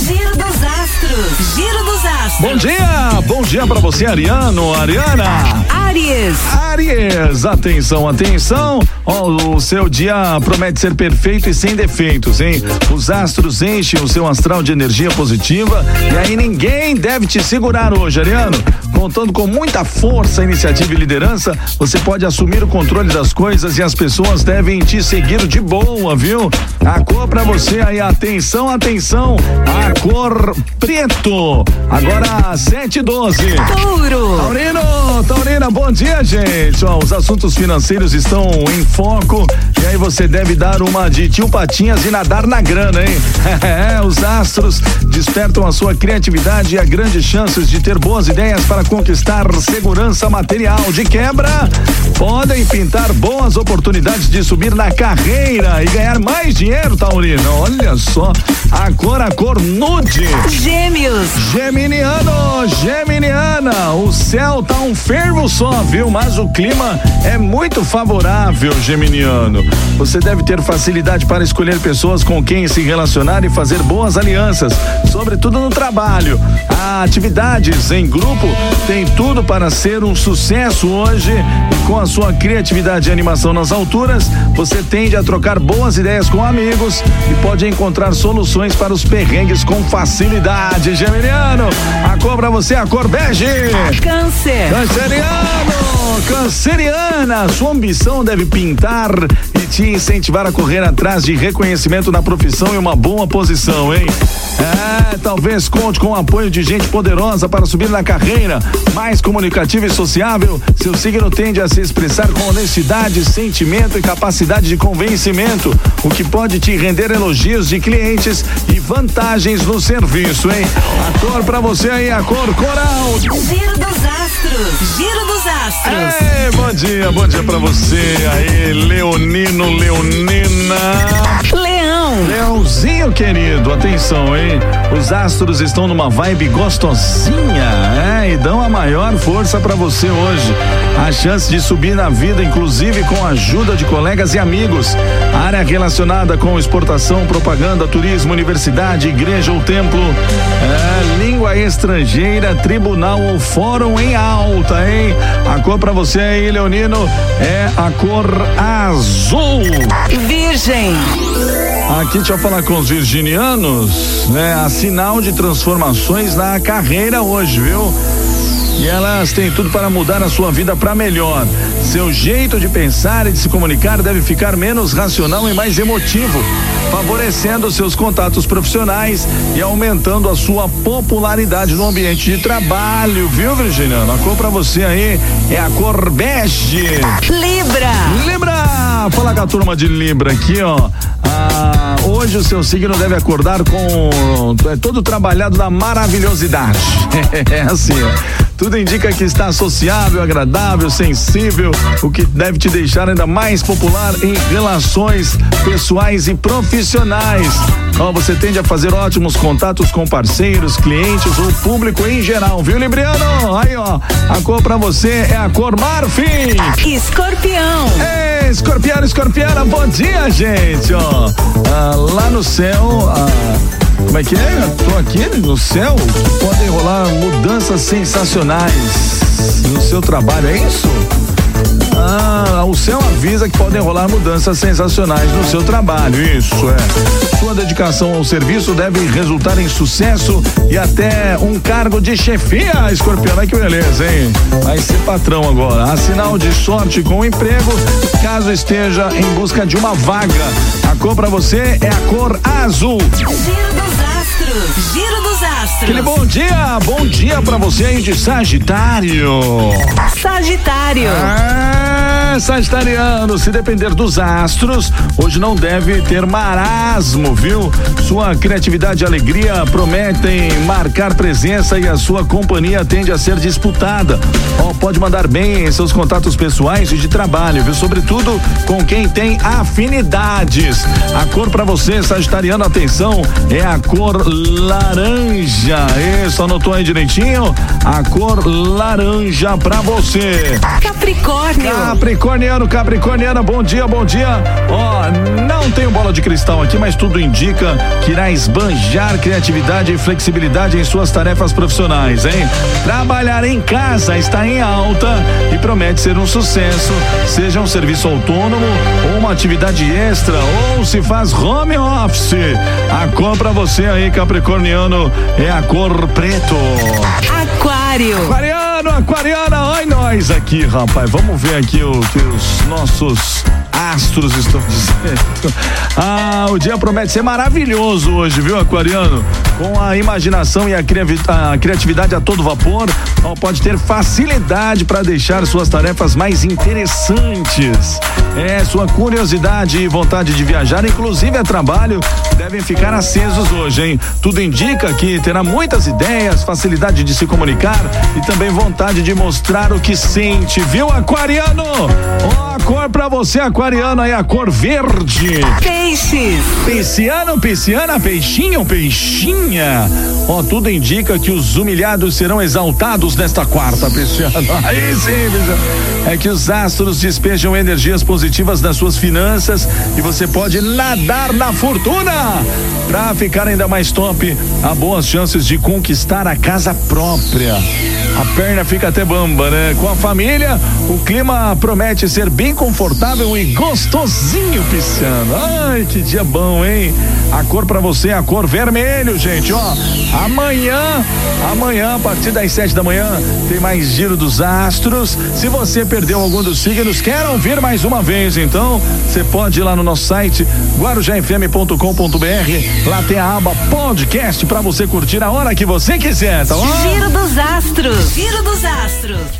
Giro dos astros. Giro dos astros. Bom dia, bom dia pra você, Ariano, Ariana. Aries. Aries, atenção, atenção. Ó, o seu dia promete ser perfeito e sem defeitos, hein? Os astros enchem o seu astral de energia positiva e aí ninguém deve te segurar hoje, Ariano. Contando com muita força, iniciativa e liderança, você pode assumir o controle das coisas e as pessoas devem te seguir de boa, viu? A cor pra você aí, atenção, atenção. A cor preto. Agora 712. Touro. Taurino, Taurina, bom dia, gente. Ó, os assuntos financeiros estão em foco e aí você deve dar uma de tio Patinhas e nadar na grana, hein? É, os astros despertam a sua criatividade e a grandes chances de ter boas ideias para conquistar segurança material. De quebra, podem pintar boas oportunidades de subir na carreira e ganhar mais dinheiro, Taurino. Olha só, a cor, a cor nude. Gêmeos. Geminiano, Geminiana, o céu tá um fervo só, viu? Mas o clima é muito favorável, Geminiano. Você deve ter facilidade para escolher pessoas com quem se relacionar e fazer boas alianças, sobretudo no trabalho. Atividades em grupo tem tudo para ser um sucesso hoje com a sua criatividade e animação nas alturas, você tende a trocar boas ideias com amigos e pode encontrar soluções para os perrengues com facilidade, Geminiano. A cor pra você é a cor bege. Câncer. Canceriano, canceriana, sua ambição deve pintar e te incentivar a correr atrás de reconhecimento na profissão e uma boa posição, hein? É, talvez conte com o apoio de gente poderosa para subir na carreira, mais comunicativa e sociável. Seu signo tende a se expressar com honestidade, sentimento e capacidade de convencimento, o que pode te render elogios de clientes e vantagens no serviço, hein? A cor pra você aí, a cor coral. Giro dos astros. Giro dos astros. Ei, bom dia, bom dia pra você aí, Leonino, Leonina. Leão. Leãozinho querido, atenção, hein? Os astros estão numa vibe gostosinha, é, e dão a maior força pra você hoje. A chance de subir na vida, inclusive com a ajuda de colegas e amigos. Área relacionada com exportação, propaganda, turismo, universidade, igreja ou templo. É, língua estrangeira, tribunal ou fórum em alta, hein? A cor pra você aí, Leonino, é a cor azul. Virgem. Aqui deixa eu falar com os virginianos, né? A sinal de transformações na carreira hoje, viu? E elas têm tudo para mudar a sua vida para melhor. Seu jeito de pensar e de se comunicar deve ficar menos racional e mais emotivo, favorecendo seus contatos profissionais e aumentando a sua popularidade no ambiente de trabalho, viu, Virginiano? A cor para você aí é a cor bege. Libra. Libra! Fala com a turma de Libra aqui, ó. Hoje o seu signo deve acordar com é, todo trabalhado na maravilhosidade. É assim, ó. Tudo indica que está sociável, agradável, sensível, o que deve te deixar ainda mais popular em relações pessoais e profissionais. Ó, você tende a fazer ótimos contatos com parceiros, clientes ou público em geral, viu, Libriano? Aí, ó, a cor pra você é a cor marfim. Escorpião. Ei, escorpião, escorpiana, bom dia, gente, ó. Ah, lá no céu, ah, como é que é? Tô aqui no céu, podem rolar mudanças sensacionais no seu trabalho, é isso? Ah, o céu avisa que podem rolar mudanças sensacionais no seu trabalho, isso é. Sua dedicação ao serviço deve resultar em sucesso e até um cargo de chefia, escorpião. Que beleza, hein? Vai ser patrão agora. Há sinal de sorte com o emprego, caso esteja em busca de uma vaga. A cor pra você é a cor azul. Giro astros. Giro dos astros. Aquele bom dia, bom dia pra você aí de Sagitário. Sagitário. Ah, Sagitariano, se depender dos astros, hoje não deve ter marasmo, viu? Sua criatividade e alegria prometem marcar presença e a sua companhia tende a ser disputada. Ó, pode mandar bem em seus contatos pessoais e de trabalho, viu? Sobretudo com quem tem afinidades. A cor pra você, Sagitariano, atenção, é a cor laranja. laranja. Isso, anotou aí direitinho? A cor laranja pra você. Capricórnio. Capricorniano, Capricorniana, bom dia, bom dia. Ó, não tenho bola de cristal aqui, mas tudo indica que irá esbanjar criatividade e flexibilidade em suas tarefas profissionais, hein? Trabalhar em casa está em alta e promete ser um sucesso, seja um serviço autônomo ou uma atividade extra ou se faz home office. A cor pra você aí, Capricorniano, é a cor preto. Aquário. Aquariano, aquariana, olha nós aqui, rapaz. Vamos ver aqui o que os nossos astros estão dizendo. Ah, o dia promete ser maravilhoso hoje, viu, aquariano? Com a imaginação e a, a criatividade a todo vapor, pode ter facilidade para deixar suas tarefas mais interessantes. É, sua curiosidade e vontade de viajar, inclusive a trabalho, devem ficar acesos hoje, hein? Tudo indica que terá muitas ideias, facilidade de se comunicar e também vontade de mostrar o que sente, viu, aquariano? Ó, a cor pra você, aquariano, aí a cor verde. Peixes. Pisciano, pisciana, peixinho, peixinha. Ó, tudo indica que os humilhados serão exaltados nesta quarta, pisciano. Aí sim, pisciano. É que os astros despejam energias positivas nas suas finanças e você pode nadar na fortuna. Pra ficar ainda mais top, há boas chances de conquistar a casa própria. A perna fica até bamba, né? Com a família, o clima promete ser bem confortável e gostosinho, pisciano. Ai, que dia bom, hein? A cor para você é a cor vermelho, gente, ó. Amanhã, amanhã, a partir das sete da manhã, tem mais giro dos astros. Se você perdeu algum dos signos, quer ouvir mais uma vez, então, você pode ir lá no nosso site, guarujafm.com.br. Lá tem a aba podcast para você curtir a hora que você quiser, tá bom? Giro dos astros. Giro dos astros.